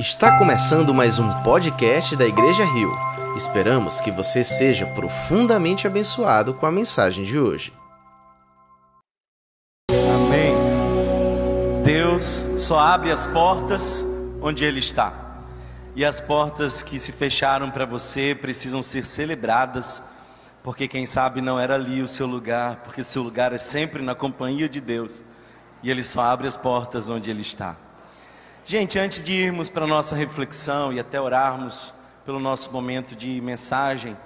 Está começando mais um podcast da Igreja Rio. Esperamos que você seja profundamente abençoado com a mensagem de hoje. Amém. Deus só abre as portas onde Ele está. E as portas que se fecharam para você precisam ser celebradas, porque quem sabe não era ali o seu lugar, porque seu lugar é sempre na companhia de Deus. E Ele só abre as portas onde Ele está. Gente, antes de irmos para a nossa reflexão e até orarmos pelo nosso momento de mensagem,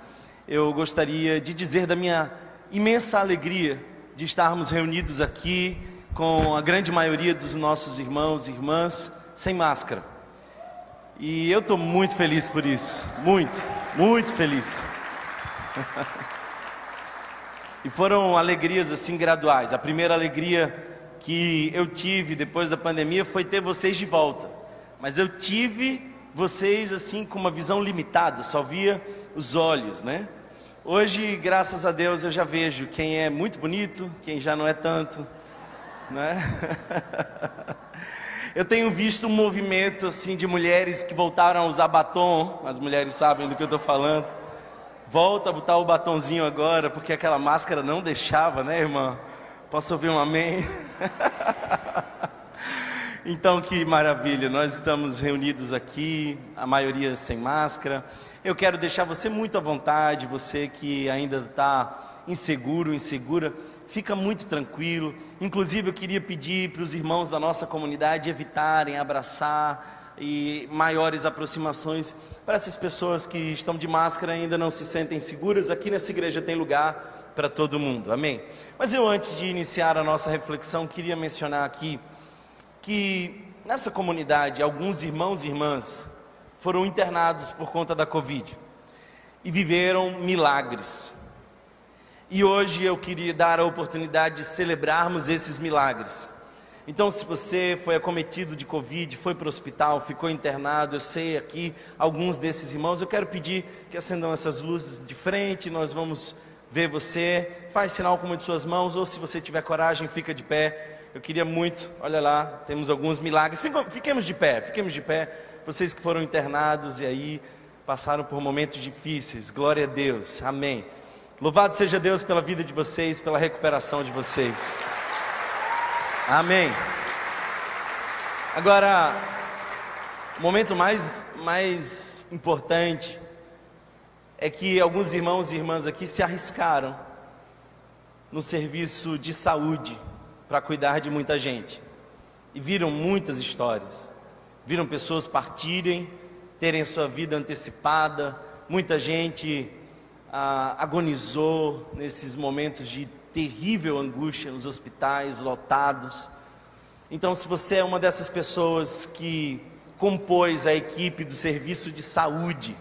eu gostaria de dizer da minha imensa alegria de estarmos reunidos aqui com a grande maioria dos nossos irmãos e irmãs sem máscara. E eu estou muito feliz por isso, muito, muito feliz. e foram alegrias assim graduais. A primeira alegria que eu tive depois da pandemia foi ter vocês de volta. Mas eu tive vocês assim com uma visão limitada, só via os olhos, né? Hoje, graças a Deus, eu já vejo quem é muito bonito, quem já não é tanto, né? Eu tenho visto um movimento assim de mulheres que voltaram a usar batom, as mulheres sabem do que eu estou falando. Volta a botar o batonzinho agora, porque aquela máscara não deixava, né, irmã? Posso ouvir um amém? então, que maravilha, nós estamos reunidos aqui, a maioria sem máscara. Eu quero deixar você muito à vontade, você que ainda está inseguro, insegura, fica muito tranquilo. Inclusive, eu queria pedir para os irmãos da nossa comunidade evitarem abraçar e maiores aproximações para essas pessoas que estão de máscara e ainda não se sentem seguras. Aqui nessa igreja tem lugar para todo mundo, amém? Mas eu, antes de iniciar a nossa reflexão, queria mencionar aqui que nessa comunidade alguns irmãos e irmãs foram internados por conta da Covid e viveram milagres. E hoje eu queria dar a oportunidade de celebrarmos esses milagres. Então, se você foi acometido de Covid, foi para o hospital, ficou internado, eu sei aqui alguns desses irmãos, eu quero pedir que acendam essas luzes de frente, nós vamos ver você, faz sinal com uma de suas mãos, ou se você tiver coragem, fica de pé. Eu queria muito, olha lá, temos alguns milagres. Fiquemos de pé, fiquemos de pé. Vocês que foram internados e aí passaram por momentos difíceis, glória a Deus, amém. Louvado seja Deus pela vida de vocês, pela recuperação de vocês. Amém. Agora, o momento mais, mais importante é que alguns irmãos e irmãs aqui se arriscaram no serviço de saúde para cuidar de muita gente e viram muitas histórias. Viram pessoas partirem, terem sua vida antecipada, muita gente ah, agonizou nesses momentos de terrível angústia nos hospitais lotados. Então, se você é uma dessas pessoas que compôs a equipe do serviço de saúde,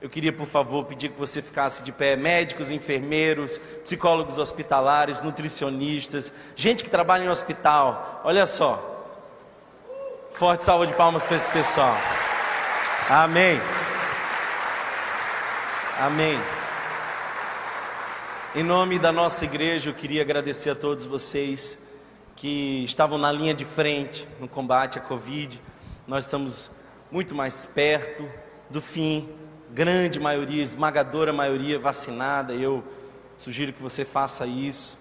eu queria, por favor, pedir que você ficasse de pé. Médicos, enfermeiros, psicólogos hospitalares, nutricionistas, gente que trabalha em hospital. Olha só. Forte salva de palmas para esse pessoal. Amém. Amém. Em nome da nossa igreja, eu queria agradecer a todos vocês que estavam na linha de frente no combate à Covid. Nós estamos muito mais perto do fim grande maioria, esmagadora maioria vacinada. Eu sugiro que você faça isso.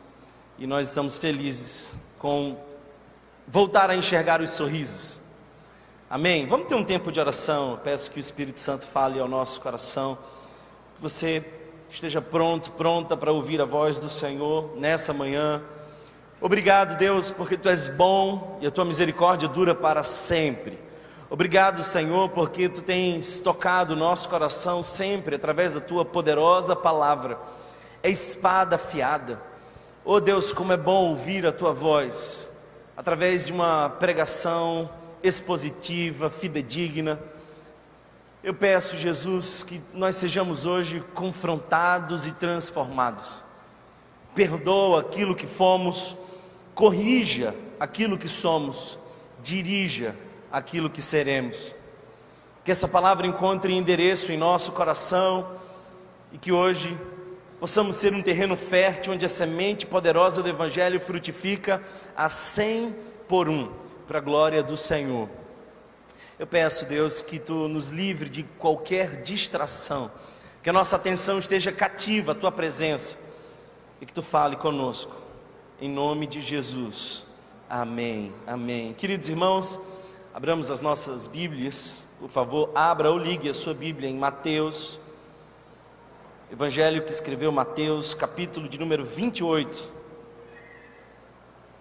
E nós estamos felizes com voltar a enxergar os sorrisos. Amém? Vamos ter um tempo de oração. Eu peço que o Espírito Santo fale ao nosso coração. Que você esteja pronto, pronta para ouvir a voz do Senhor nessa manhã. Obrigado, Deus, porque tu és bom e a tua misericórdia dura para sempre. Obrigado, Senhor, porque tu tens tocado o nosso coração sempre através da tua poderosa palavra. É espada afiada. Oh Deus, como é bom ouvir a tua voz através de uma pregação expositiva, fidedigna. Eu peço, Jesus, que nós sejamos hoje confrontados e transformados. Perdoa aquilo que fomos, corrija aquilo que somos, dirija aquilo que seremos. Que essa palavra encontre endereço em nosso coração e que hoje possamos ser um terreno fértil onde a semente poderosa do Evangelho frutifica a cem por um, para a glória do Senhor. Eu peço, Deus, que tu nos livre de qualquer distração, que a nossa atenção esteja cativa à tua presença e que tu fale conosco, em nome de Jesus. Amém. Amém. Queridos irmãos, abramos as nossas Bíblias, por favor, abra ou ligue a sua Bíblia em Mateus, Evangelho que escreveu Mateus, capítulo de número 28.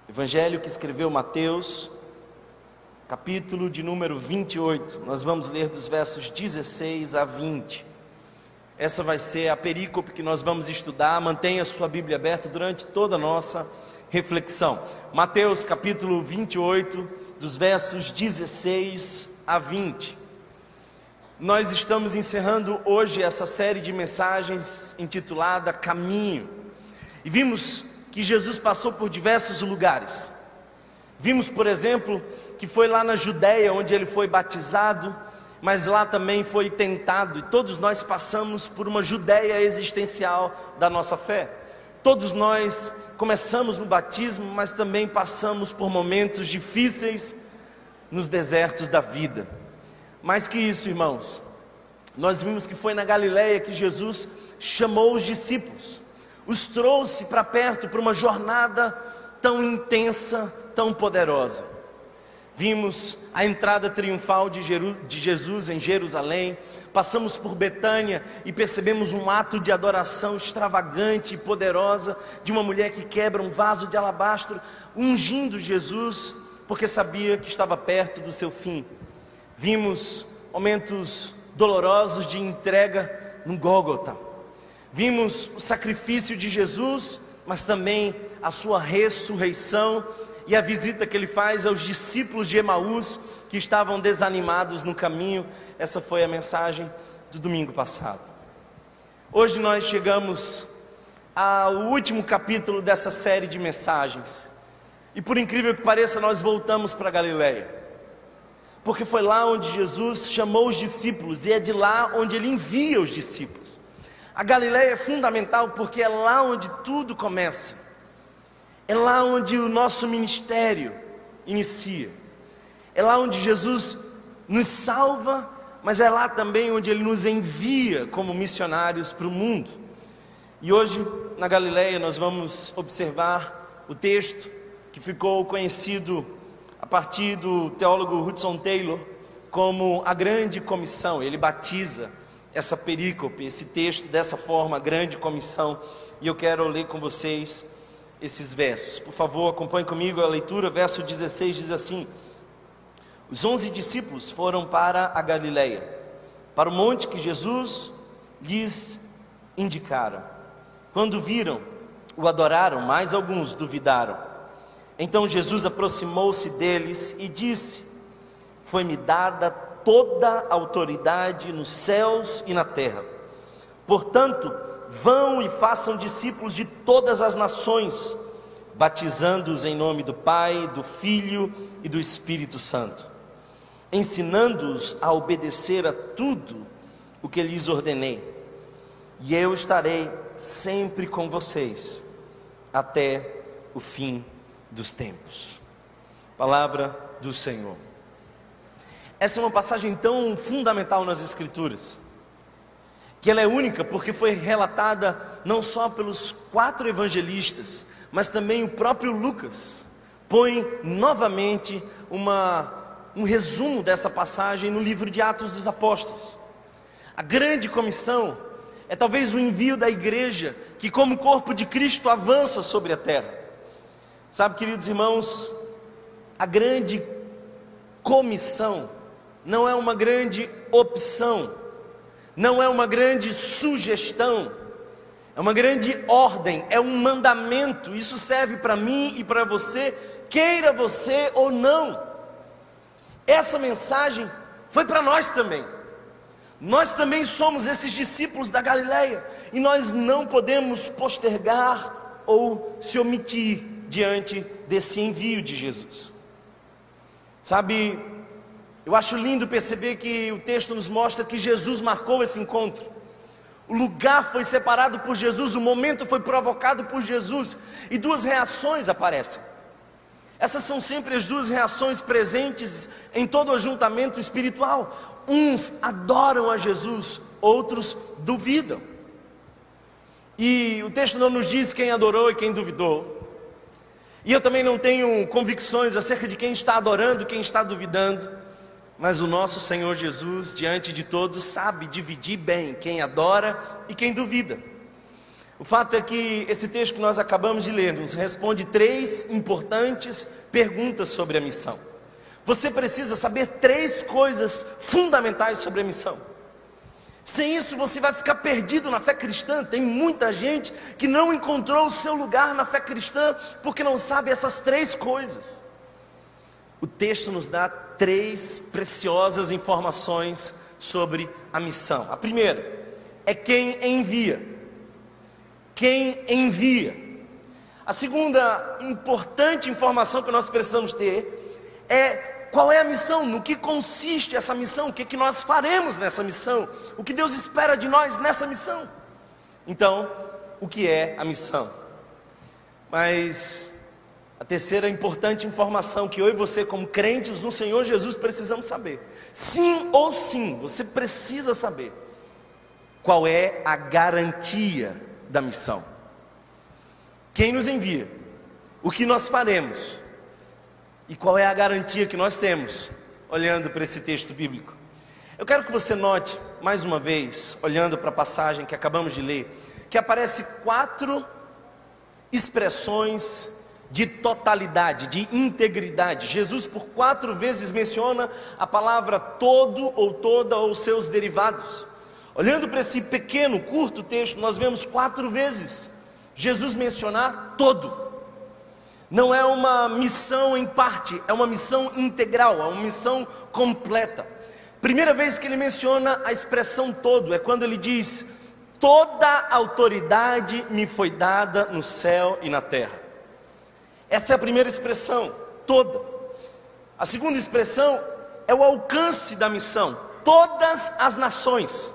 Evangelho que escreveu Mateus, capítulo de número 28. Nós vamos ler dos versos 16 a 20. Essa vai ser a perícope que nós vamos estudar. Mantenha sua Bíblia aberta durante toda a nossa reflexão. Mateus capítulo 28, dos versos 16 a 20. Nós estamos encerrando hoje essa série de mensagens intitulada Caminho. E vimos que Jesus passou por diversos lugares. Vimos, por exemplo, que foi lá na Judéia onde ele foi batizado, mas lá também foi tentado, e todos nós passamos por uma Judéia existencial da nossa fé. Todos nós começamos no batismo, mas também passamos por momentos difíceis nos desertos da vida. Mais que isso, irmãos, nós vimos que foi na Galileia que Jesus chamou os discípulos, os trouxe para perto para uma jornada tão intensa, tão poderosa. Vimos a entrada triunfal de, de Jesus em Jerusalém, passamos por Betânia e percebemos um ato de adoração extravagante e poderosa de uma mulher que quebra um vaso de alabastro, ungindo Jesus, porque sabia que estava perto do seu fim. Vimos momentos dolorosos de entrega no Gólgota. Vimos o sacrifício de Jesus, mas também a sua ressurreição e a visita que ele faz aos discípulos de Emaús que estavam desanimados no caminho. Essa foi a mensagem do domingo passado. Hoje nós chegamos ao último capítulo dessa série de mensagens. E por incrível que pareça, nós voltamos para Galiléia. Porque foi lá onde Jesus chamou os discípulos e é de lá onde ele envia os discípulos. A Galiléia é fundamental porque é lá onde tudo começa. É lá onde o nosso ministério inicia. É lá onde Jesus nos salva, mas é lá também onde ele nos envia como missionários para o mundo. E hoje, na Galileia, nós vamos observar o texto que ficou conhecido a partir do teólogo Hudson Taylor como a grande comissão. Ele batiza essa perícope, esse texto dessa forma, grande comissão. E eu quero ler com vocês esses versos. Por favor, acompanhe comigo a leitura. Verso 16 diz assim: Os onze discípulos foram para a Galileia, para o monte que Jesus lhes indicara. Quando viram, o adoraram, mas alguns duvidaram. Então Jesus aproximou-se deles e disse: Foi-me dada toda a autoridade nos céus e na terra. Portanto, Vão e façam discípulos de todas as nações, batizando-os em nome do Pai, do Filho e do Espírito Santo, ensinando-os a obedecer a tudo o que lhes ordenei. E eu estarei sempre com vocês até o fim dos tempos. Palavra do Senhor. Essa é uma passagem tão fundamental nas Escrituras que ela é única porque foi relatada não só pelos quatro evangelistas, mas também o próprio Lucas põe novamente uma, um resumo dessa passagem no livro de Atos dos Apóstolos. A grande comissão é talvez o envio da igreja que, como corpo de Cristo, avança sobre a terra. Sabe, queridos irmãos, a grande comissão não é uma grande opção não é uma grande sugestão, é uma grande ordem, é um mandamento. Isso serve para mim e para você, queira você ou não. Essa mensagem foi para nós também. Nós também somos esses discípulos da Galileia e nós não podemos postergar ou se omitir diante desse envio de Jesus. Sabe, eu acho lindo perceber que o texto nos mostra que Jesus marcou esse encontro. O lugar foi separado por Jesus, o momento foi provocado por Jesus, e duas reações aparecem. Essas são sempre as duas reações presentes em todo o ajuntamento espiritual. Uns adoram a Jesus, outros duvidam. E o texto não nos diz quem adorou e quem duvidou. E eu também não tenho convicções acerca de quem está adorando quem está duvidando. Mas o nosso Senhor Jesus, diante de todos, sabe dividir bem quem adora e quem duvida. O fato é que esse texto que nós acabamos de ler nos responde três importantes perguntas sobre a missão. Você precisa saber três coisas fundamentais sobre a missão. Sem isso você vai ficar perdido na fé cristã. Tem muita gente que não encontrou o seu lugar na fé cristã porque não sabe essas três coisas. O texto nos dá três preciosas informações sobre a missão. A primeira é quem envia quem envia. A segunda importante informação que nós precisamos ter é qual é a missão, no que consiste essa missão, o que, é que nós faremos nessa missão, o que Deus espera de nós nessa missão. Então, o que é a missão? Mas a terceira importante informação que eu e você, como crentes no Senhor Jesus, precisamos saber: sim ou sim, você precisa saber qual é a garantia da missão. Quem nos envia? O que nós faremos? E qual é a garantia que nós temos olhando para esse texto bíblico? Eu quero que você note, mais uma vez, olhando para a passagem que acabamos de ler, que aparece quatro expressões de totalidade, de integridade. Jesus por quatro vezes menciona a palavra todo ou toda ou seus derivados. Olhando para esse pequeno, curto texto, nós vemos quatro vezes Jesus mencionar todo. Não é uma missão em parte, é uma missão integral, é uma missão completa. Primeira vez que ele menciona a expressão todo é quando ele diz: Toda autoridade me foi dada no céu e na terra. Essa é a primeira expressão, toda. A segunda expressão é o alcance da missão, todas as nações.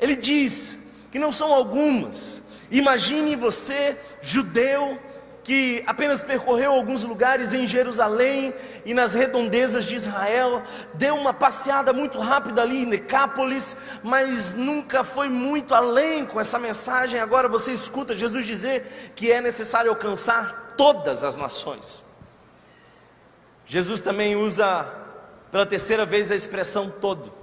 Ele diz que não são algumas. Imagine você, judeu, que apenas percorreu alguns lugares em Jerusalém e nas redondezas de Israel, deu uma passeada muito rápida ali em Decápolis, mas nunca foi muito além com essa mensagem. Agora você escuta Jesus dizer que é necessário alcançar todas as nações. Jesus também usa pela terceira vez a expressão todo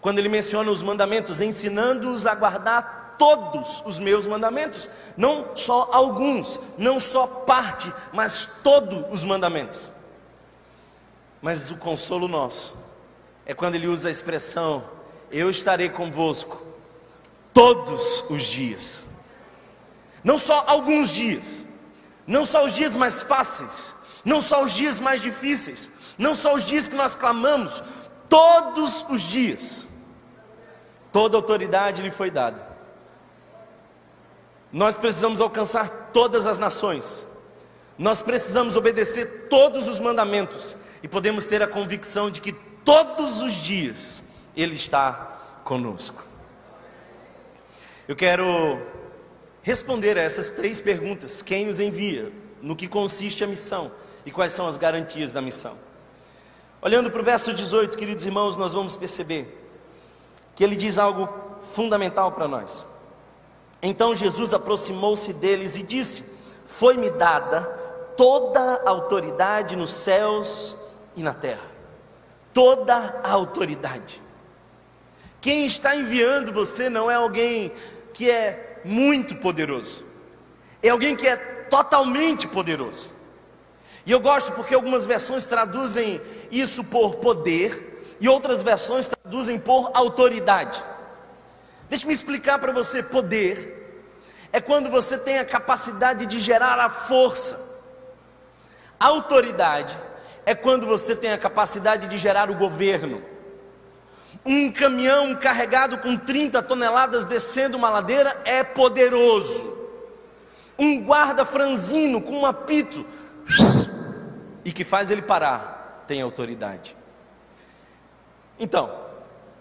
quando ele menciona os mandamentos, ensinando-os a guardar todos os meus mandamentos, não só alguns, não só parte, mas todos os mandamentos. Mas o consolo nosso é quando ele usa a expressão: Eu estarei convosco todos os dias, não só alguns dias, não só os dias mais fáceis, não só os dias mais difíceis, não só os dias que nós clamamos, todos os dias. Toda autoridade lhe foi dada. Nós precisamos alcançar todas as nações. Nós precisamos obedecer todos os mandamentos e podemos ter a convicção de que todos os dias ele está conosco. Eu quero responder a essas três perguntas: quem nos envia, no que consiste a missão e quais são as garantias da missão. Olhando para o verso 18, queridos irmãos, nós vamos perceber que ele diz algo fundamental para nós. Então Jesus aproximou-se deles e disse: Foi-me dada toda a autoridade nos céus e na terra. Toda a autoridade. Quem está enviando você não é alguém que é muito poderoso, é alguém que é totalmente poderoso. E eu gosto porque algumas versões traduzem isso por poder, e outras versões traduzem por autoridade. Deixe-me explicar para você: poder é quando você tem a capacidade de gerar a força, autoridade é quando você tem a capacidade de gerar o governo. Um caminhão carregado com 30 toneladas descendo uma ladeira é poderoso. Um guarda franzino com um apito e que faz ele parar tem autoridade. Então,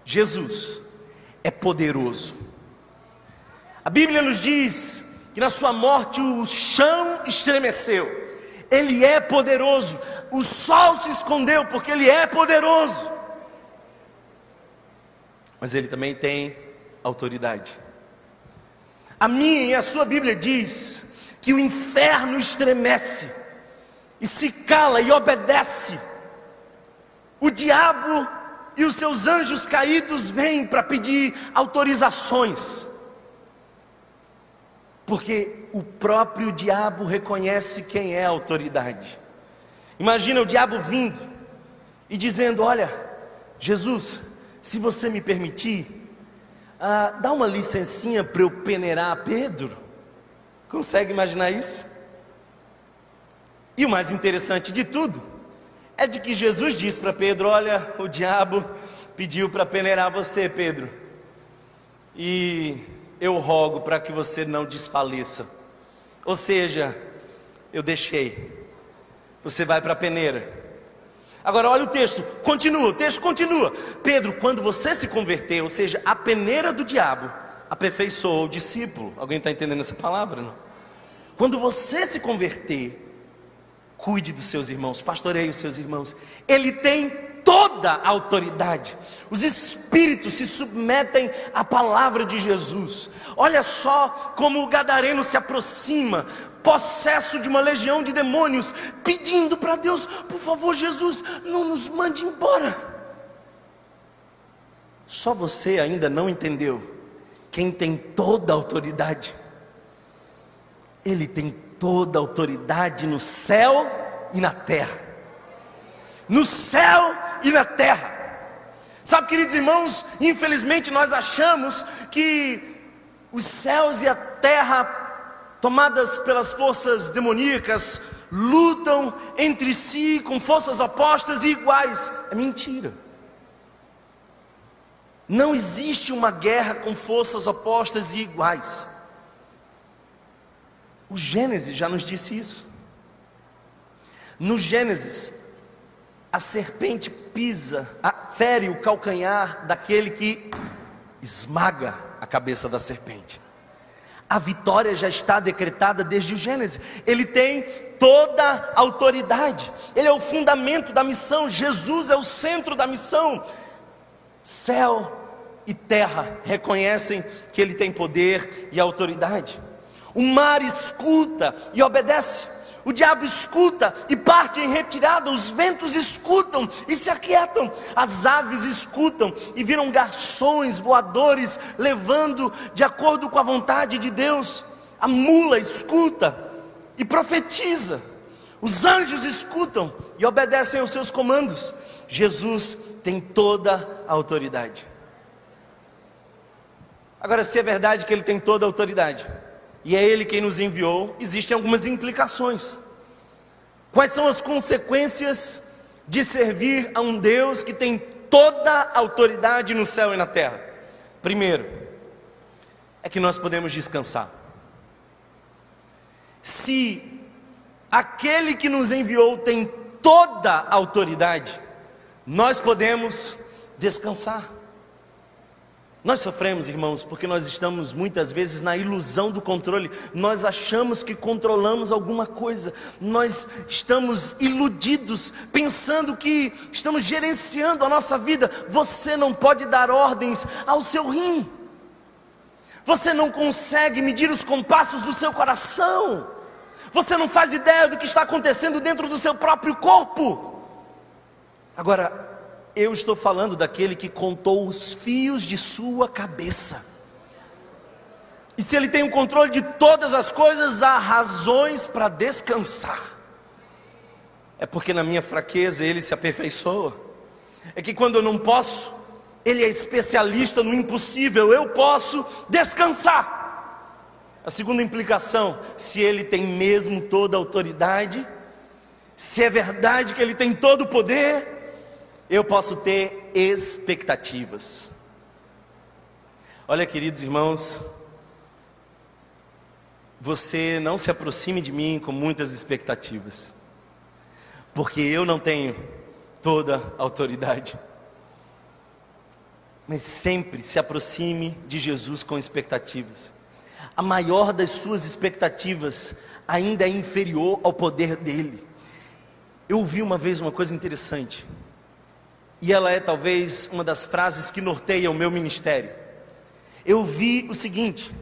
Jesus é poderoso. A Bíblia nos diz que na sua morte o chão estremeceu. Ele é poderoso. O sol se escondeu porque ele é poderoso. Mas ele também tem autoridade. A minha e a sua Bíblia diz que o inferno estremece e se cala e obedece. O diabo e os seus anjos caídos vêm para pedir autorizações. Porque o próprio diabo reconhece quem é a autoridade. Imagina o diabo vindo e dizendo: Olha, Jesus, se você me permitir, ah, dá uma licencinha para eu peneirar Pedro. Consegue imaginar isso? E o mais interessante de tudo é de que Jesus disse para Pedro: Olha, o diabo pediu para peneirar você, Pedro, e eu rogo para que você não desfaleça. Ou seja, eu deixei, você vai para a peneira. Agora olha o texto, continua, o texto continua. Pedro, quando você se converter, ou seja, a peneira do diabo, aperfeiçoou o discípulo. Alguém está entendendo essa palavra? Não? Quando você se converter, Cuide dos seus irmãos, pastoreie os seus irmãos. Ele tem toda a autoridade. Os espíritos se submetem à palavra de Jesus. Olha só como o gadareno se aproxima, possesso de uma legião de demônios, pedindo para Deus: por favor, Jesus, não nos mande embora. Só você ainda não entendeu quem tem toda a autoridade. Ele tem toda autoridade no céu e na terra. No céu e na terra. Sabe, queridos irmãos, infelizmente nós achamos que os céus e a terra, tomadas pelas forças demoníacas, lutam entre si com forças opostas e iguais. É mentira. Não existe uma guerra com forças opostas e iguais. O Gênesis já nos disse isso. No Gênesis, a serpente pisa, fere o calcanhar daquele que esmaga a cabeça da serpente. A vitória já está decretada desde o Gênesis. Ele tem toda a autoridade. Ele é o fundamento da missão. Jesus é o centro da missão. Céu e terra reconhecem que ele tem poder e autoridade. O mar escuta e obedece. O diabo escuta e parte em retirada, os ventos escutam e se aquietam, as aves escutam e viram garçons voadores levando de acordo com a vontade de Deus. A mula escuta e profetiza, os anjos escutam e obedecem aos seus comandos. Jesus tem toda a autoridade. Agora, se é verdade que ele tem toda a autoridade, e é Ele quem nos enviou, existem algumas implicações. Quais são as consequências de servir a um Deus que tem toda a autoridade no céu e na terra? Primeiro, é que nós podemos descansar. Se aquele que nos enviou tem toda a autoridade, nós podemos descansar. Nós sofremos, irmãos, porque nós estamos muitas vezes na ilusão do controle. Nós achamos que controlamos alguma coisa. Nós estamos iludidos, pensando que estamos gerenciando a nossa vida. Você não pode dar ordens ao seu rim. Você não consegue medir os compassos do seu coração. Você não faz ideia do que está acontecendo dentro do seu próprio corpo. Agora, eu estou falando daquele que contou os fios de sua cabeça. E se ele tem o controle de todas as coisas, há razões para descansar. É porque na minha fraqueza ele se aperfeiçoa. É que quando eu não posso, ele é especialista no impossível, eu posso descansar. A segunda implicação, se ele tem mesmo toda a autoridade, se é verdade que ele tem todo o poder, eu posso ter expectativas. Olha, queridos irmãos, você não se aproxime de mim com muitas expectativas, porque eu não tenho toda a autoridade. Mas sempre se aproxime de Jesus com expectativas. A maior das suas expectativas ainda é inferior ao poder dele. Eu ouvi uma vez uma coisa interessante, e ela é talvez uma das frases que norteia o meu ministério. Eu vi o seguinte: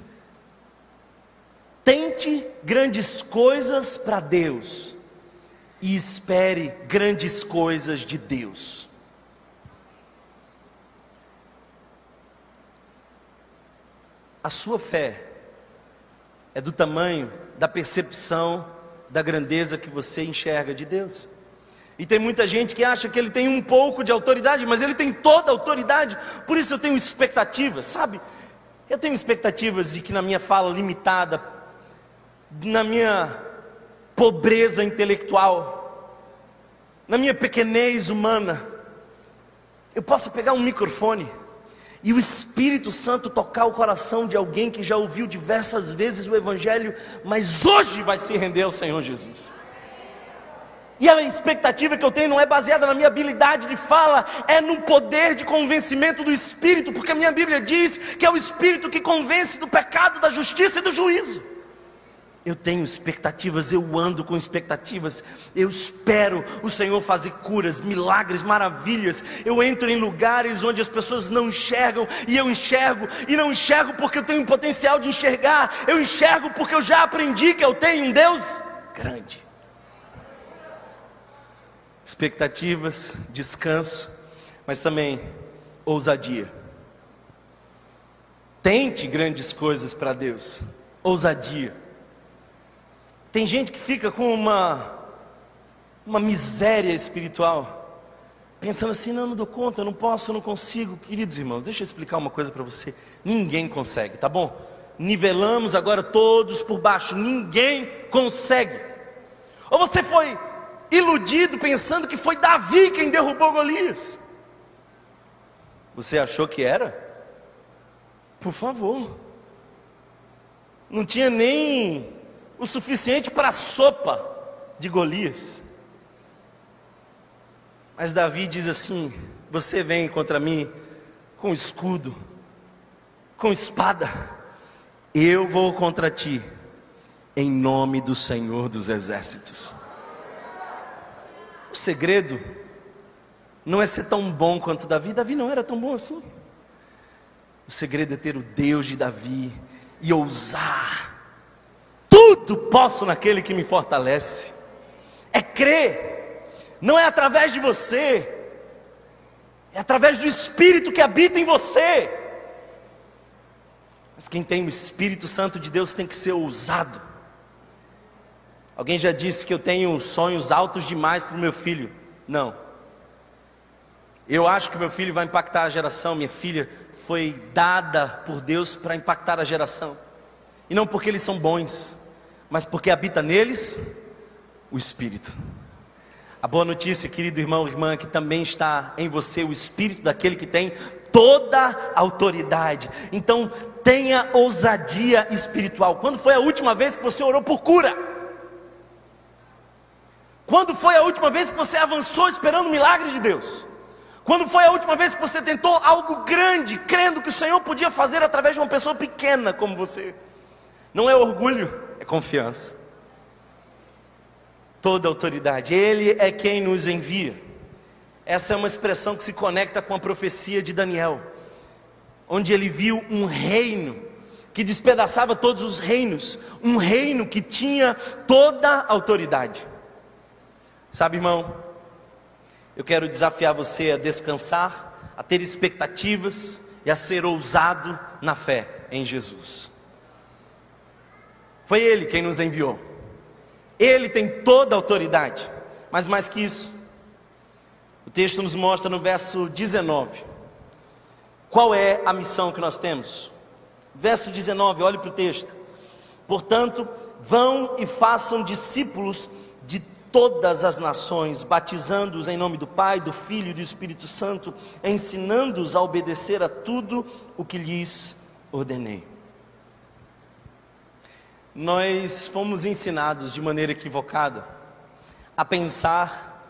tente grandes coisas para Deus e espere grandes coisas de Deus. A sua fé é do tamanho da percepção da grandeza que você enxerga de Deus. E tem muita gente que acha que ele tem um pouco de autoridade, mas ele tem toda a autoridade. Por isso eu tenho expectativas, sabe? Eu tenho expectativas de que na minha fala limitada, na minha pobreza intelectual, na minha pequenez humana, eu possa pegar um microfone e o Espírito Santo tocar o coração de alguém que já ouviu diversas vezes o Evangelho, mas hoje vai se render ao Senhor Jesus. E a expectativa que eu tenho não é baseada na minha habilidade de fala, é no poder de convencimento do Espírito, porque a minha Bíblia diz que é o Espírito que convence do pecado, da justiça e do juízo. Eu tenho expectativas, eu ando com expectativas, eu espero o Senhor fazer curas, milagres, maravilhas. Eu entro em lugares onde as pessoas não enxergam e eu enxergo, e não enxergo porque eu tenho potencial de enxergar, eu enxergo porque eu já aprendi que eu tenho um Deus grande. Expectativas, descanso, mas também ousadia. Tente grandes coisas para Deus, ousadia. Tem gente que fica com uma, uma miséria espiritual, pensando assim: não, não dou conta, não posso, não consigo. Queridos irmãos, deixa eu explicar uma coisa para você: ninguém consegue, tá bom? Nivelamos agora todos por baixo, ninguém consegue. Ou você foi iludido pensando que foi Davi quem derrubou Golias? Você achou que era? Por favor, não tinha nem o suficiente para a sopa de Golias. Mas Davi diz assim: Você vem contra mim com escudo, com espada, eu vou contra ti, em nome do Senhor dos Exércitos. O segredo não é ser tão bom quanto Davi, Davi não era tão bom assim. O segredo é ter o Deus de Davi e ousar tudo posso naquele que me fortalece. É crer, não é através de você, é através do Espírito que habita em você. Mas quem tem o Espírito Santo de Deus tem que ser ousado. Alguém já disse que eu tenho sonhos altos demais para o meu filho. Não. Eu acho que meu filho vai impactar a geração. Minha filha foi dada por Deus para impactar a geração. E não porque eles são bons, mas porque habita neles o Espírito. A boa notícia, querido irmão irmã, é que também está em você o Espírito daquele que tem toda autoridade. Então, tenha ousadia espiritual. Quando foi a última vez que você orou por cura? Quando foi a última vez que você avançou esperando o milagre de Deus? Quando foi a última vez que você tentou algo grande, crendo que o Senhor podia fazer através de uma pessoa pequena como você? Não é orgulho, é confiança. Toda autoridade, Ele é quem nos envia. Essa é uma expressão que se conecta com a profecia de Daniel, onde ele viu um reino que despedaçava todos os reinos, um reino que tinha toda autoridade. Sabe, irmão, eu quero desafiar você a descansar, a ter expectativas e a ser ousado na fé em Jesus. Foi Ele quem nos enviou. Ele tem toda a autoridade. Mas mais que isso, o texto nos mostra no verso 19 qual é a missão que nós temos. Verso 19, olhe para o texto. Portanto, vão e façam discípulos todas as nações, batizando-os em nome do Pai, do Filho e do Espírito Santo, ensinando-os a obedecer a tudo o que lhes ordenei nós fomos ensinados de maneira equivocada a pensar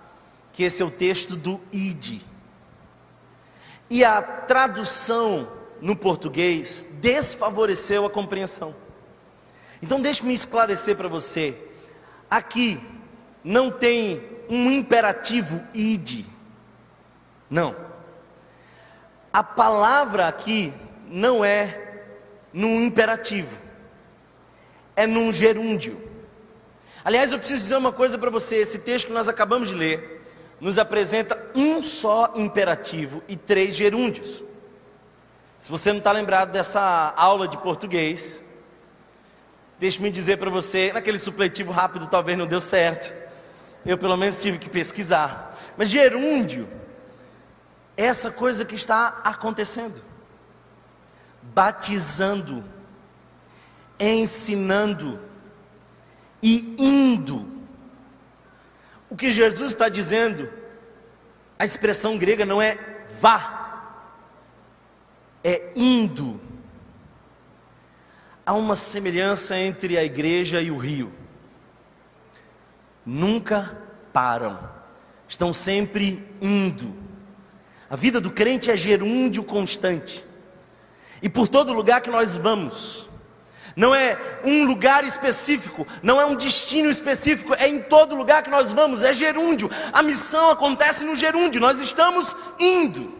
que esse é o texto do ID. E a tradução no português desfavoreceu a compreensão. Então, deixe-me esclarecer para você: Aqui não tem um imperativo ide. Não. A palavra aqui não é num imperativo, é num gerúndio. Aliás, eu preciso dizer uma coisa para você: esse texto que nós acabamos de ler nos apresenta um só imperativo e três gerúndios. Se você não está lembrado dessa aula de português, deixe-me dizer para você, naquele supletivo rápido talvez não deu certo. Eu pelo menos tive que pesquisar. Mas gerúndio é essa coisa que está acontecendo. Batizando, ensinando e indo o que Jesus está dizendo, a expressão grega não é vá, é indo. Há uma semelhança entre a igreja e o rio. Nunca param, estão sempre indo. A vida do crente é gerúndio constante. E por todo lugar que nós vamos, não é um lugar específico, não é um destino específico, é em todo lugar que nós vamos, é gerúndio. A missão acontece no gerúndio, nós estamos indo.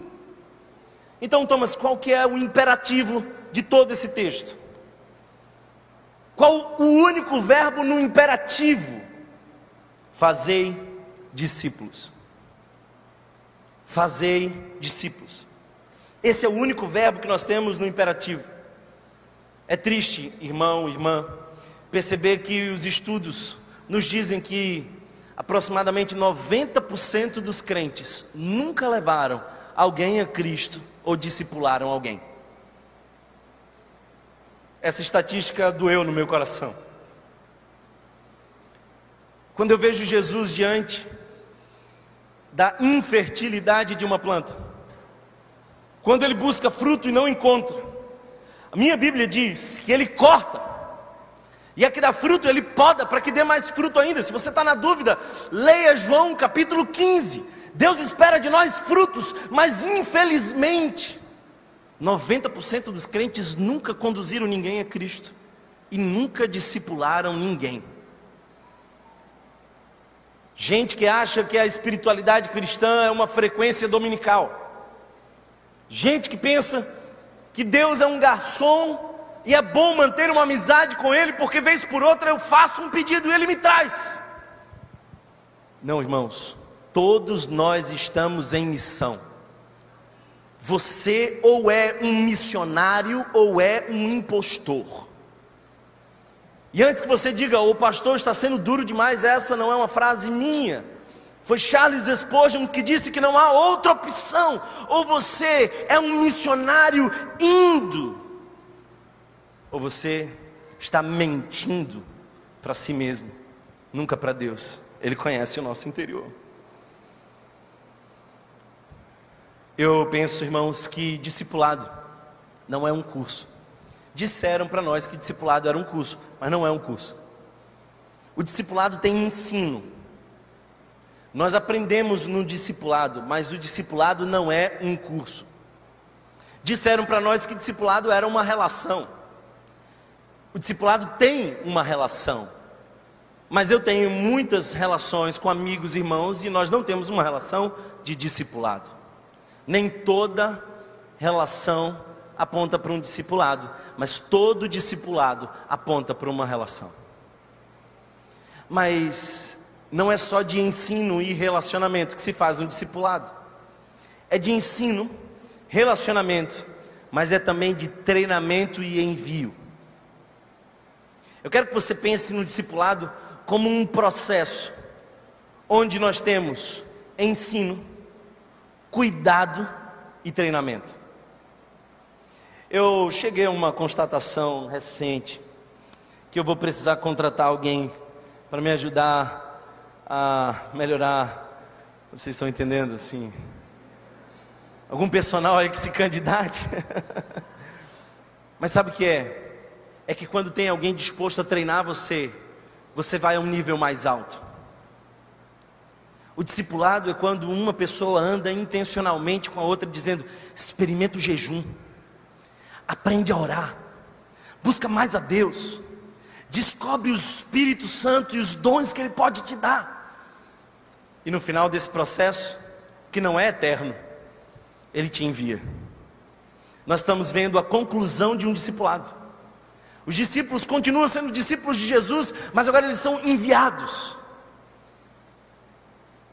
Então, Thomas, qual que é o imperativo de todo esse texto? Qual o único verbo no imperativo? Fazei discípulos. Fazei discípulos. Esse é o único verbo que nós temos no imperativo. É triste, irmão, irmã, perceber que os estudos nos dizem que aproximadamente 90% dos crentes nunca levaram alguém a Cristo ou discipularam alguém. Essa estatística doeu no meu coração. Quando eu vejo Jesus diante da infertilidade de uma planta, quando ele busca fruto e não encontra, a minha Bíblia diz que ele corta, e a que dá fruto ele poda para que dê mais fruto ainda. Se você está na dúvida, leia João capítulo 15. Deus espera de nós frutos, mas infelizmente, 90% dos crentes nunca conduziram ninguém a Cristo e nunca discipularam ninguém. Gente que acha que a espiritualidade cristã é uma frequência dominical. Gente que pensa que Deus é um garçom e é bom manter uma amizade com Ele, porque vez por outra eu faço um pedido e Ele me traz. Não, irmãos, todos nós estamos em missão. Você ou é um missionário ou é um impostor. E antes que você diga, o pastor está sendo duro demais, essa não é uma frase minha. Foi Charles Spurgeon que disse que não há outra opção. Ou você é um missionário indo, ou você está mentindo para si mesmo, nunca para Deus. Ele conhece o nosso interior. Eu penso, irmãos, que discipulado não é um curso. Disseram para nós que discipulado era um curso, mas não é um curso. O discipulado tem ensino. Nós aprendemos no discipulado, mas o discipulado não é um curso. Disseram para nós que discipulado era uma relação. O discipulado tem uma relação. Mas eu tenho muitas relações com amigos irmãos e nós não temos uma relação de discipulado. Nem toda relação aponta para um discipulado, mas todo discipulado aponta para uma relação. Mas não é só de ensino e relacionamento que se faz um discipulado. É de ensino, relacionamento, mas é também de treinamento e envio. Eu quero que você pense no discipulado como um processo onde nós temos ensino, cuidado e treinamento. Eu cheguei a uma constatação recente que eu vou precisar contratar alguém para me ajudar a melhorar. Vocês estão entendendo assim? Algum personal aí que se candidate? Mas sabe o que é? É que quando tem alguém disposto a treinar você, você vai a um nível mais alto. O discipulado é quando uma pessoa anda intencionalmente com a outra, dizendo: experimenta o jejum, aprende a orar, busca mais a Deus, Descobre o Espírito Santo e os dons que Ele pode te dar. E no final desse processo, que não é eterno, Ele te envia. Nós estamos vendo a conclusão de um discipulado. Os discípulos continuam sendo discípulos de Jesus, mas agora eles são enviados.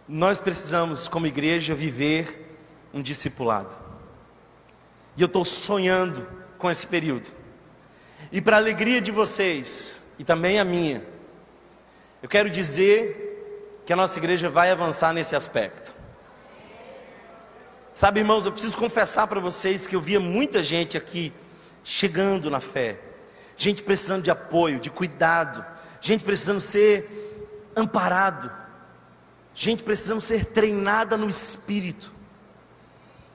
Nós precisamos, como igreja, viver um discipulado. E eu estou sonhando com esse período. E para a alegria de vocês, e também a minha, eu quero dizer que a nossa igreja vai avançar nesse aspecto. Sabe, irmãos, eu preciso confessar para vocês que eu via muita gente aqui chegando na fé, gente precisando de apoio, de cuidado, gente precisando ser amparado, gente precisando ser treinada no espírito.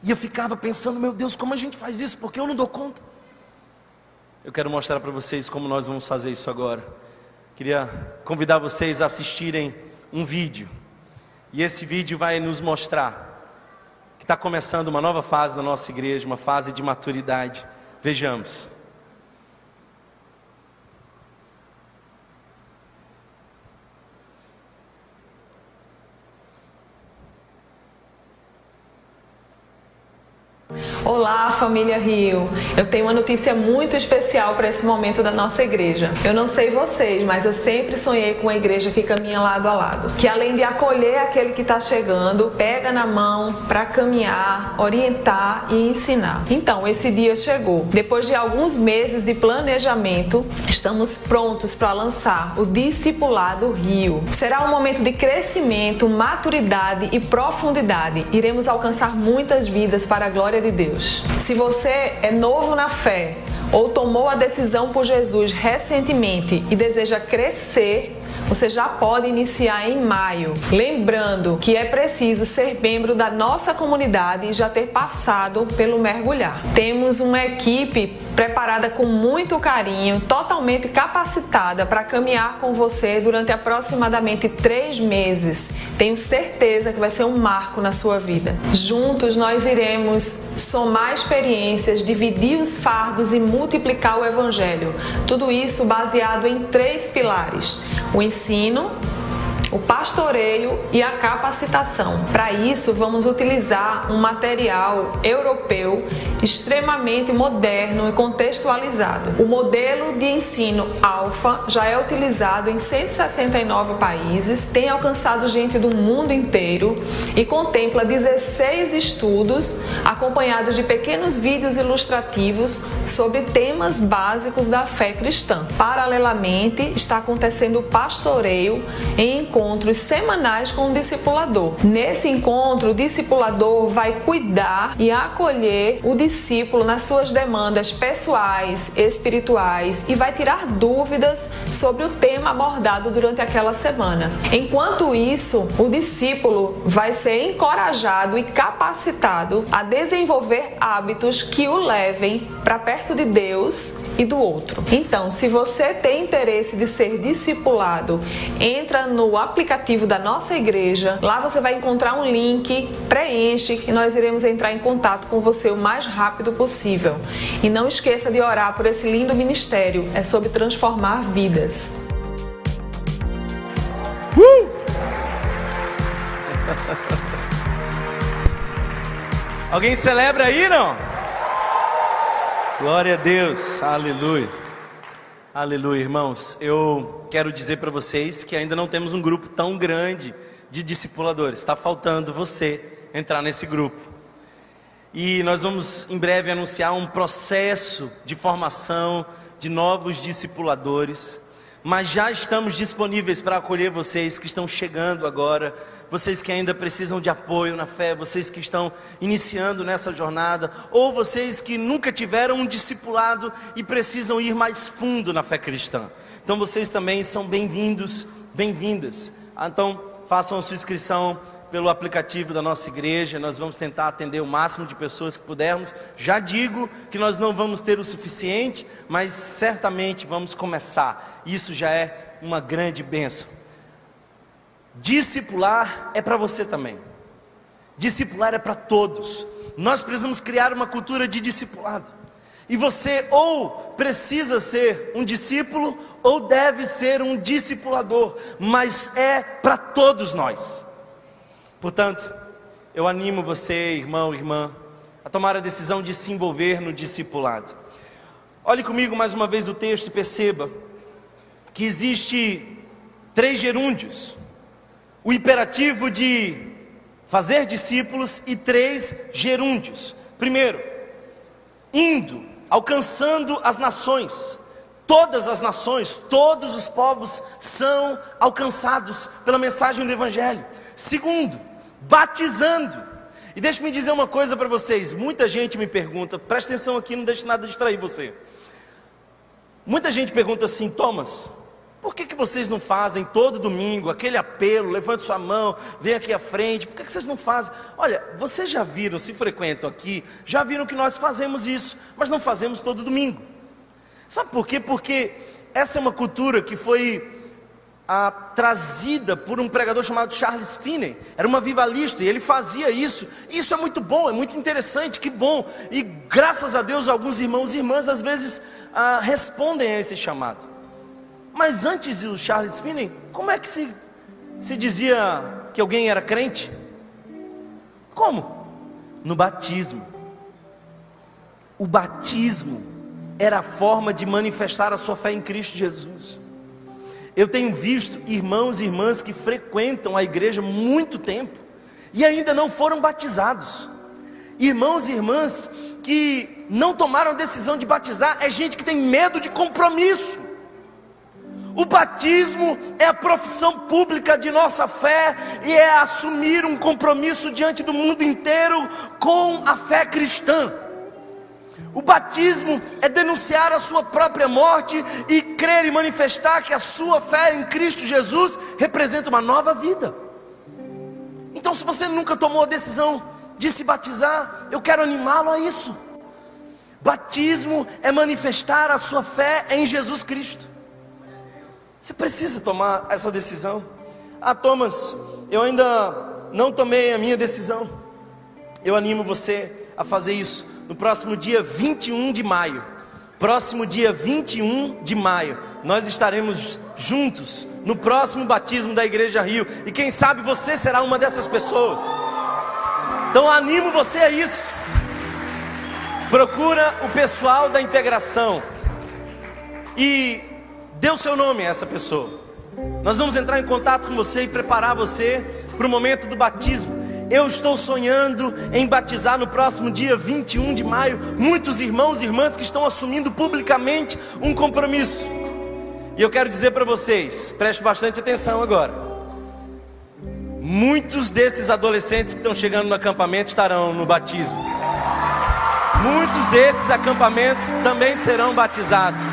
E eu ficava pensando, meu Deus, como a gente faz isso? Porque eu não dou conta. Eu quero mostrar para vocês como nós vamos fazer isso agora. Queria convidar vocês a assistirem um vídeo. E esse vídeo vai nos mostrar que está começando uma nova fase da nossa igreja, uma fase de maturidade. Vejamos. Olá, família Rio. Eu tenho uma notícia muito especial para esse momento da nossa igreja. Eu não sei vocês, mas eu sempre sonhei com uma igreja que caminha lado a lado, que além de acolher aquele que está chegando, pega na mão para caminhar, orientar e ensinar. Então, esse dia chegou. Depois de alguns meses de planejamento, estamos prontos para lançar o Discipulado Rio. Será um momento de crescimento, maturidade e profundidade. Iremos alcançar muitas vidas para a glória de Deus. Deus. Se você é novo na fé ou tomou a decisão por Jesus recentemente e deseja crescer, você já pode iniciar em maio. Lembrando que é preciso ser membro da nossa comunidade e já ter passado pelo mergulhar. Temos uma equipe preparada com muito carinho, totalmente capacitada para caminhar com você durante aproximadamente três meses. Tenho certeza que vai ser um marco na sua vida. Juntos nós iremos somar experiências, dividir os fardos e multiplicar o Evangelho. Tudo isso baseado em três pilares: o ensino, o pastoreio e a capacitação. Para isso, vamos utilizar um material europeu extremamente moderno e contextualizado. O modelo de ensino Alfa já é utilizado em 169 países, tem alcançado gente do mundo inteiro e contempla 16 estudos acompanhados de pequenos vídeos ilustrativos sobre temas básicos da fé cristã. Paralelamente, está acontecendo o pastoreio em encontros semanais com o discipulador. Nesse encontro, o discipulador vai cuidar e acolher o nas suas demandas pessoais, espirituais e vai tirar dúvidas sobre o tema abordado durante aquela semana. Enquanto isso, o discípulo vai ser encorajado e capacitado a desenvolver hábitos que o levem para perto de Deus e do outro. Então, se você tem interesse de ser discipulado, entra no aplicativo da nossa igreja. Lá você vai encontrar um link, preenche e nós iremos entrar em contato com você o mais rápido possível. E não esqueça de orar por esse lindo ministério. É sobre transformar vidas. Uh! Alguém celebra aí, não? Glória a Deus, aleluia. Aleluia, irmãos. Eu quero dizer para vocês que ainda não temos um grupo tão grande de discipuladores. Está faltando você entrar nesse grupo. E nós vamos em breve anunciar um processo de formação de novos discipuladores mas já estamos disponíveis para acolher vocês que estão chegando agora, vocês que ainda precisam de apoio na fé, vocês que estão iniciando nessa jornada, ou vocês que nunca tiveram um discipulado e precisam ir mais fundo na fé cristã. Então vocês também são bem-vindos, bem-vindas. Então façam a sua inscrição pelo aplicativo da nossa igreja, nós vamos tentar atender o máximo de pessoas que pudermos. Já digo que nós não vamos ter o suficiente, mas certamente vamos começar. Isso já é uma grande bênção. Discipular é para você também. Discipular é para todos. Nós precisamos criar uma cultura de discipulado. E você ou precisa ser um discípulo ou deve ser um discipulador, mas é para todos nós. Portanto, eu animo você, irmão, irmã, a tomar a decisão de se envolver no discipulado. Olhe comigo mais uma vez o texto e perceba que existe três gerúndios: o imperativo de fazer discípulos e três gerúndios. Primeiro, indo, alcançando as nações. Todas as nações, todos os povos são alcançados pela mensagem do Evangelho. Segundo, batizando. E deixe-me dizer uma coisa para vocês: muita gente me pergunta, presta atenção aqui, não deixe nada distrair você. Muita gente pergunta assim, Thomas, por que, que vocês não fazem todo domingo aquele apelo, levante sua mão, vem aqui à frente, por que, que vocês não fazem? Olha, vocês já viram, se frequentam aqui, já viram que nós fazemos isso, mas não fazemos todo domingo. Sabe por quê? Porque essa é uma cultura que foi ah, trazida por um pregador chamado Charles Finney, era uma vivalista e ele fazia isso. Isso é muito bom, é muito interessante, que bom. E graças a Deus, alguns irmãos e irmãs às vezes ah, respondem a esse chamado. Mas antes do Charles Finney, como é que se, se dizia que alguém era crente? Como? No batismo. O batismo era a forma de manifestar a sua fé em Cristo Jesus. Eu tenho visto irmãos e irmãs que frequentam a igreja muito tempo e ainda não foram batizados. Irmãos e irmãs que não tomaram a decisão de batizar, é gente que tem medo de compromisso. O batismo é a profissão pública de nossa fé e é assumir um compromisso diante do mundo inteiro com a fé cristã. O batismo é denunciar a sua própria morte e crer e manifestar que a sua fé em Cristo Jesus representa uma nova vida. Então, se você nunca tomou a decisão de se batizar, eu quero animá-lo a isso. Batismo é manifestar a sua fé em Jesus Cristo. Você precisa tomar essa decisão. Ah, Thomas, eu ainda não tomei a minha decisão. Eu animo você a fazer isso no próximo dia 21 de maio. Próximo dia 21 de maio, nós estaremos juntos no próximo batismo da Igreja Rio. E quem sabe você será uma dessas pessoas. Então animo você a isso. Procura o pessoal da integração e Dê o seu nome a essa pessoa. Nós vamos entrar em contato com você e preparar você para o momento do batismo. Eu estou sonhando em batizar no próximo dia 21 de maio muitos irmãos e irmãs que estão assumindo publicamente um compromisso. E eu quero dizer para vocês, preste bastante atenção agora. Muitos desses adolescentes que estão chegando no acampamento estarão no batismo. Muitos desses acampamentos também serão batizados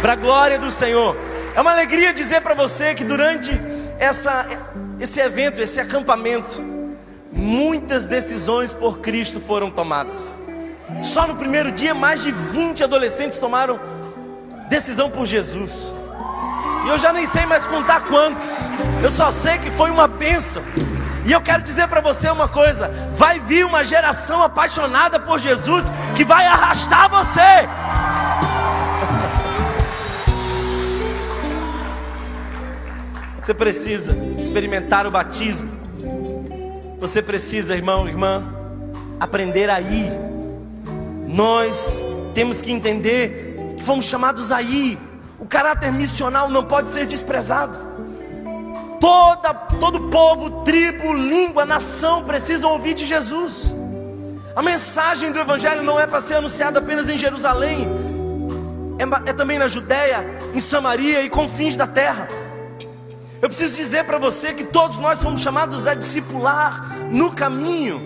para a glória do Senhor. É uma alegria dizer para você que durante essa, esse evento, esse acampamento, muitas decisões por Cristo foram tomadas. Só no primeiro dia, mais de 20 adolescentes tomaram decisão por Jesus. E eu já nem sei mais contar quantos. Eu só sei que foi uma bênção. E eu quero dizer para você uma coisa: vai vir uma geração apaixonada por Jesus que vai arrastar você. Você precisa experimentar o batismo. Você precisa, irmão, irmã, aprender a ir. Nós temos que entender que fomos chamados a ir. O caráter missional não pode ser desprezado. Toda, todo povo, tribo, língua, nação precisam ouvir de Jesus. A mensagem do Evangelho não é para ser anunciada apenas em Jerusalém, é, é também na Judéia, em Samaria e confins da terra. Eu preciso dizer para você que todos nós fomos chamados a discipular no caminho,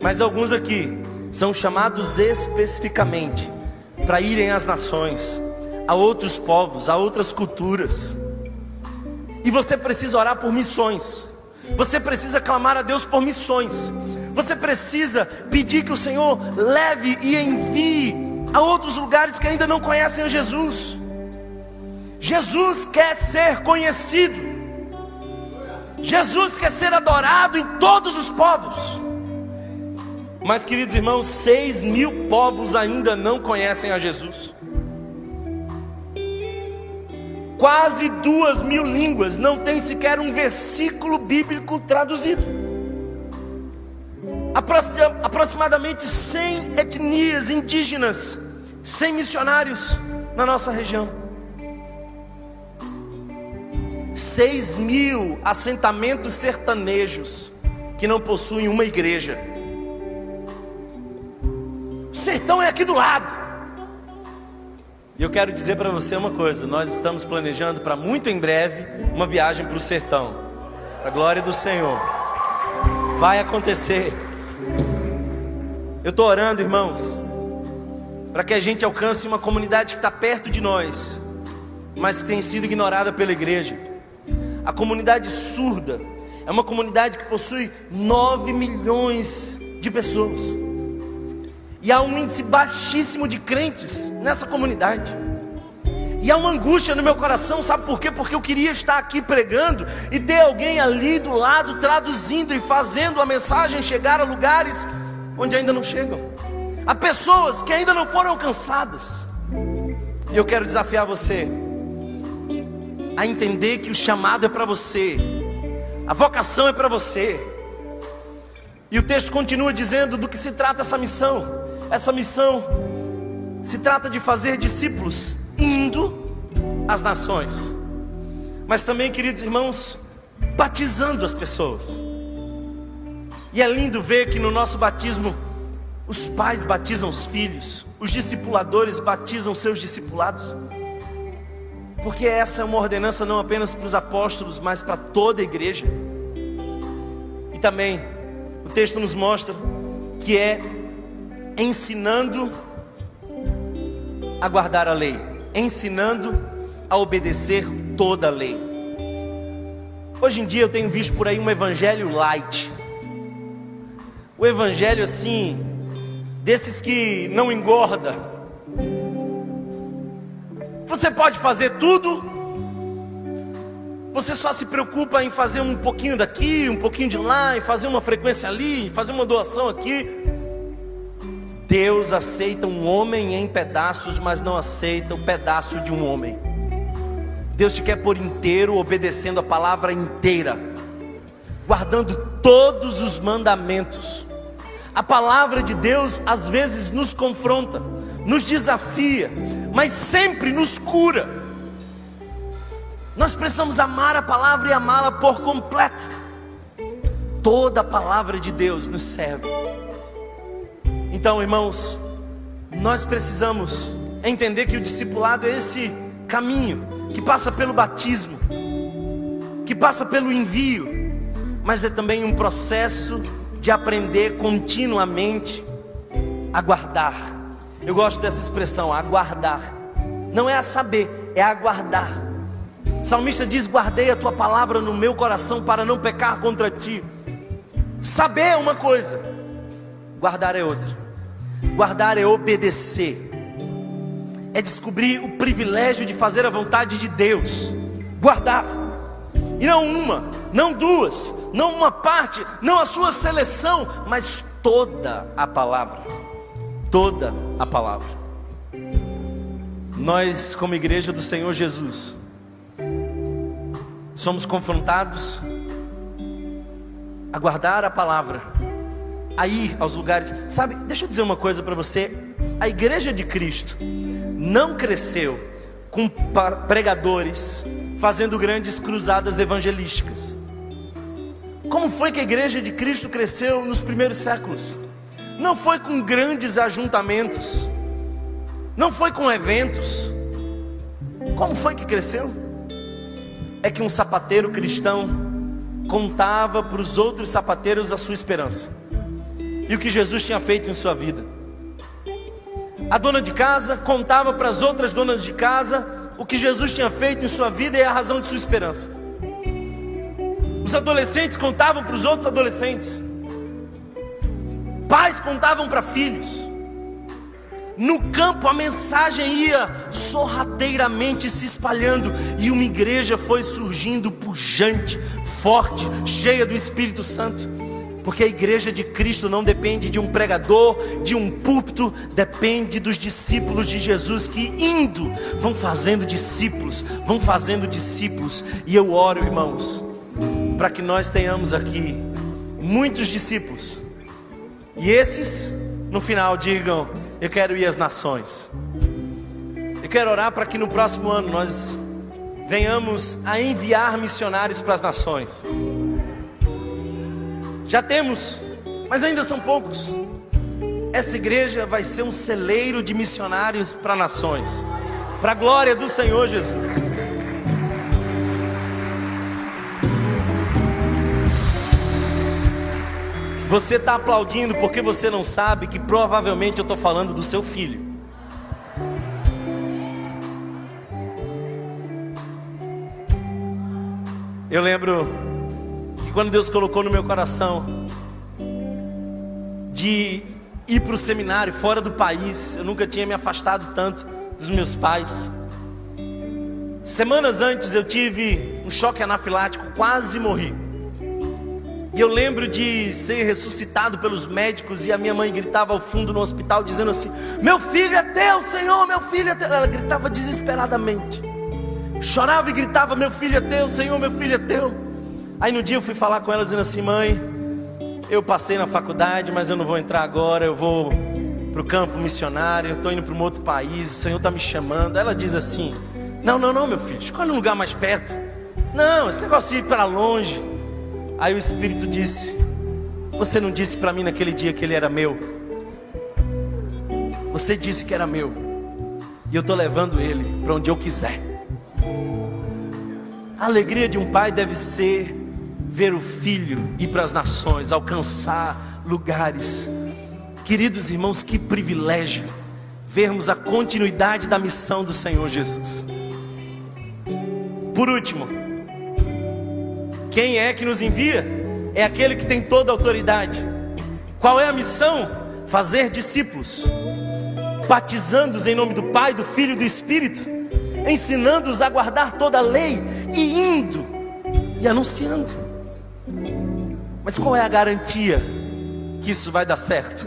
mas alguns aqui são chamados especificamente para irem às nações, a outros povos, a outras culturas. E você precisa orar por missões. Você precisa clamar a Deus por missões. Você precisa pedir que o Senhor leve e envie a outros lugares que ainda não conhecem a Jesus. Jesus quer ser conhecido, Jesus quer ser adorado em todos os povos. Mas, queridos irmãos, seis mil povos ainda não conhecem a Jesus. Quase duas mil línguas não tem sequer um versículo bíblico traduzido. Aproximadamente 100 etnias indígenas, 100 missionários na nossa região. 6 mil assentamentos sertanejos que não possuem uma igreja. O sertão é aqui do lado. E eu quero dizer para você uma coisa: nós estamos planejando para muito em breve uma viagem para o sertão, para a glória do Senhor. Vai acontecer. Eu estou orando, irmãos, para que a gente alcance uma comunidade que está perto de nós, mas que tem sido ignorada pela igreja. A comunidade surda é uma comunidade que possui 9 milhões de pessoas. E há um índice baixíssimo de crentes nessa comunidade. E há uma angústia no meu coração, sabe por quê? Porque eu queria estar aqui pregando e ter alguém ali do lado traduzindo e fazendo a mensagem chegar a lugares onde ainda não chegam. Há pessoas que ainda não foram alcançadas. E eu quero desafiar você a entender que o chamado é para você, a vocação é para você. E o texto continua dizendo do que se trata essa missão. Essa missão se trata de fazer discípulos indo às nações, mas também, queridos irmãos, batizando as pessoas. E é lindo ver que no nosso batismo, os pais batizam os filhos, os discipuladores batizam seus discipulados, porque essa é uma ordenança não apenas para os apóstolos, mas para toda a igreja. E também o texto nos mostra que é ensinando a guardar a lei, ensinando a obedecer toda a lei. Hoje em dia eu tenho visto por aí um evangelho light. O evangelho assim, desses que não engorda. Você pode fazer tudo, você só se preocupa em fazer um pouquinho daqui, um pouquinho de lá, em fazer uma frequência ali, fazer uma doação aqui. Deus aceita um homem em pedaços, mas não aceita o pedaço de um homem. Deus te quer por inteiro, obedecendo a palavra inteira, guardando todos os mandamentos. A palavra de Deus às vezes nos confronta, nos desafia, mas sempre nos cura. Nós precisamos amar a palavra e amá-la por completo. Toda a palavra de Deus nos serve. Então, irmãos, nós precisamos entender que o discipulado é esse caminho que passa pelo batismo, que passa pelo envio, mas é também um processo de aprender continuamente a guardar. Eu gosto dessa expressão, aguardar. Não é a saber, é aguardar. O salmista diz: Guardei a tua palavra no meu coração para não pecar contra ti. Saber é uma coisa, guardar é outra. Guardar é obedecer, é descobrir o privilégio de fazer a vontade de Deus. Guardar, e não uma, não duas, não uma parte, não a sua seleção, mas toda a palavra. Toda a palavra. Nós, como igreja do Senhor Jesus, somos confrontados a guardar a palavra a ir aos lugares. Sabe, deixa eu dizer uma coisa para você: a igreja de Cristo não cresceu com pregadores fazendo grandes cruzadas evangelísticas. Como foi que a igreja de Cristo cresceu nos primeiros séculos? Não foi com grandes ajuntamentos, não foi com eventos. Como foi que cresceu? É que um sapateiro cristão contava para os outros sapateiros a sua esperança e o que Jesus tinha feito em sua vida. A dona de casa contava para as outras donas de casa o que Jesus tinha feito em sua vida e a razão de sua esperança. Os adolescentes contavam para os outros adolescentes. Pais contavam para filhos. No campo a mensagem ia sorrateiramente se espalhando e uma igreja foi surgindo pujante, forte, cheia do Espírito Santo. Porque a igreja de Cristo não depende de um pregador, de um púlpito, depende dos discípulos de Jesus que indo vão fazendo discípulos, vão fazendo discípulos. E eu oro, irmãos, para que nós tenhamos aqui muitos discípulos. E esses, no final, digam: Eu quero ir às nações. Eu quero orar para que no próximo ano nós venhamos a enviar missionários para as nações. Já temos, mas ainda são poucos. Essa igreja vai ser um celeiro de missionários para nações, para a glória do Senhor Jesus. Você está aplaudindo porque você não sabe que provavelmente eu estou falando do seu filho. Eu lembro quando Deus colocou no meu coração de ir para o seminário fora do país, eu nunca tinha me afastado tanto dos meus pais. Semanas antes eu tive um choque anafilático, quase morri. E eu lembro de ser ressuscitado pelos médicos e a minha mãe gritava ao fundo no hospital dizendo assim: "Meu filho é teu, Senhor, meu filho é teu". Ela gritava desesperadamente. Chorava e gritava: "Meu filho é teu, Senhor, meu filho é teu". Aí no dia eu fui falar com ela dizendo assim: mãe, eu passei na faculdade, mas eu não vou entrar agora, eu vou para o campo missionário, estou indo para um outro país, o Senhor está me chamando. Ela diz assim: Não, não, não, meu filho, escolhe um lugar mais perto. Não, esse negócio de ir para longe. Aí o Espírito disse: Você não disse para mim naquele dia que ele era meu? Você disse que era meu, e eu estou levando ele para onde eu quiser. A alegria de um pai deve ser ver o filho ir para as nações, alcançar lugares. Queridos irmãos, que privilégio vermos a continuidade da missão do Senhor Jesus. Por último, quem é que nos envia? É aquele que tem toda a autoridade. Qual é a missão? Fazer discípulos, batizando-os em nome do Pai, do Filho e do Espírito, ensinando-os a guardar toda a lei e indo e anunciando. Mas qual é a garantia que isso vai dar certo?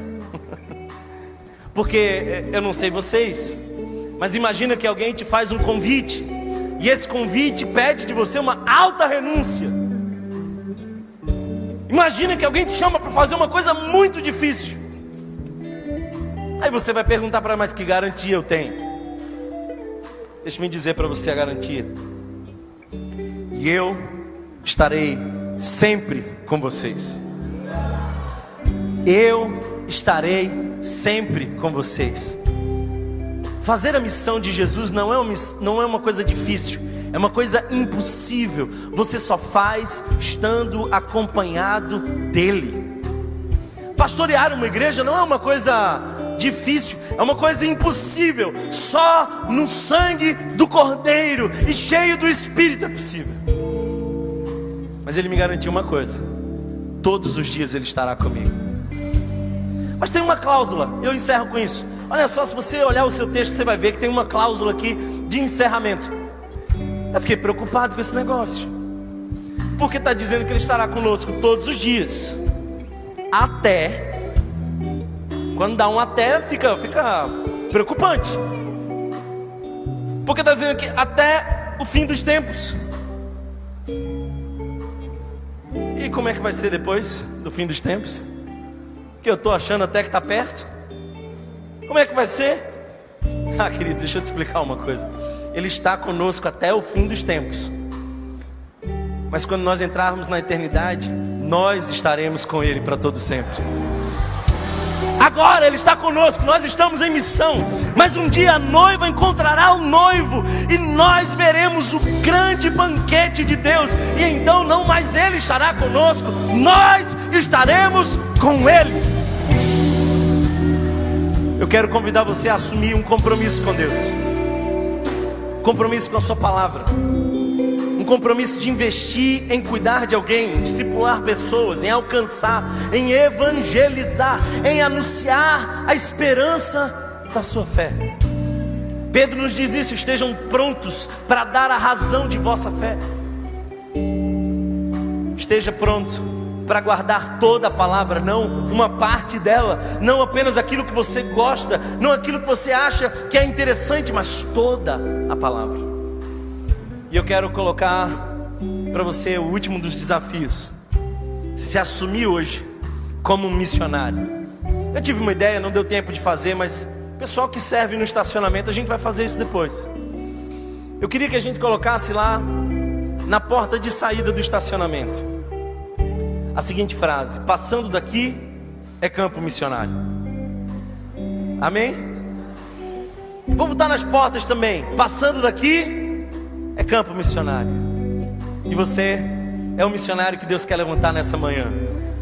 Porque eh, eu não sei vocês, mas imagina que alguém te faz um convite e esse convite pede de você uma alta renúncia. Imagina que alguém te chama para fazer uma coisa muito difícil. Aí você vai perguntar para mais que garantia eu tenho? Deixa-me dizer para você a garantia. E eu estarei sempre com vocês. Eu estarei sempre com vocês. Fazer a missão de Jesus não é uma, não é uma coisa difícil, é uma coisa impossível. Você só faz estando acompanhado dEle. Pastorear uma igreja não é uma coisa difícil, é uma coisa impossível. Só no sangue do Cordeiro e cheio do Espírito é possível. Mas ele me garantiu uma coisa: todos os dias ele estará comigo. Mas tem uma cláusula, eu encerro com isso. Olha só, se você olhar o seu texto, você vai ver que tem uma cláusula aqui de encerramento. Eu fiquei preocupado com esse negócio, porque está dizendo que ele estará conosco todos os dias, até. Quando dá um até, fica, fica preocupante, porque está dizendo que até o fim dos tempos. E como é que vai ser depois do fim dos tempos? Que eu estou achando até que está perto. Como é que vai ser? Ah, querido, deixa eu te explicar uma coisa. Ele está conosco até o fim dos tempos. Mas quando nós entrarmos na eternidade, nós estaremos com Ele para todo sempre. Agora Ele está conosco, nós estamos em missão. Mas um dia a noiva encontrará o noivo e nós veremos o grande banquete de Deus. E então não mais Ele estará conosco, nós estaremos com Ele. Eu quero convidar você a assumir um compromisso com Deus, compromisso com a Sua palavra um compromisso de investir em cuidar de alguém, em discipular pessoas, em alcançar, em evangelizar, em anunciar a esperança da sua fé. Pedro nos diz isso: estejam prontos para dar a razão de vossa fé. Esteja pronto para guardar toda a palavra, não uma parte dela, não apenas aquilo que você gosta, não aquilo que você acha que é interessante, mas toda a palavra. E eu quero colocar para você o último dos desafios: se assumir hoje como um missionário. Eu tive uma ideia, não deu tempo de fazer, mas pessoal que serve no estacionamento, a gente vai fazer isso depois. Eu queria que a gente colocasse lá na porta de saída do estacionamento a seguinte frase: Passando daqui é campo missionário. Amém? Vamos botar nas portas também. Passando daqui é campo missionário. E você é o missionário que Deus quer levantar nessa manhã.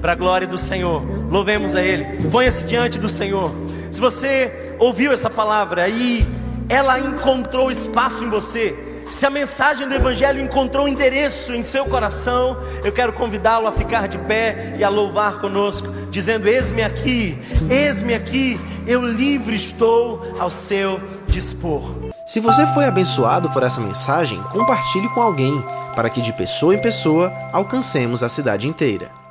Para a glória do Senhor. Louvemos a Ele. Ponha-se diante do Senhor. Se você ouviu essa palavra e ela encontrou espaço em você, se a mensagem do Evangelho encontrou endereço em seu coração, eu quero convidá-lo a ficar de pé e a louvar conosco, dizendo: Eis-me aqui, eis-me aqui, eu livre estou ao seu dispor. Se você foi abençoado por essa mensagem, compartilhe com alguém, para que de pessoa em pessoa alcancemos a cidade inteira.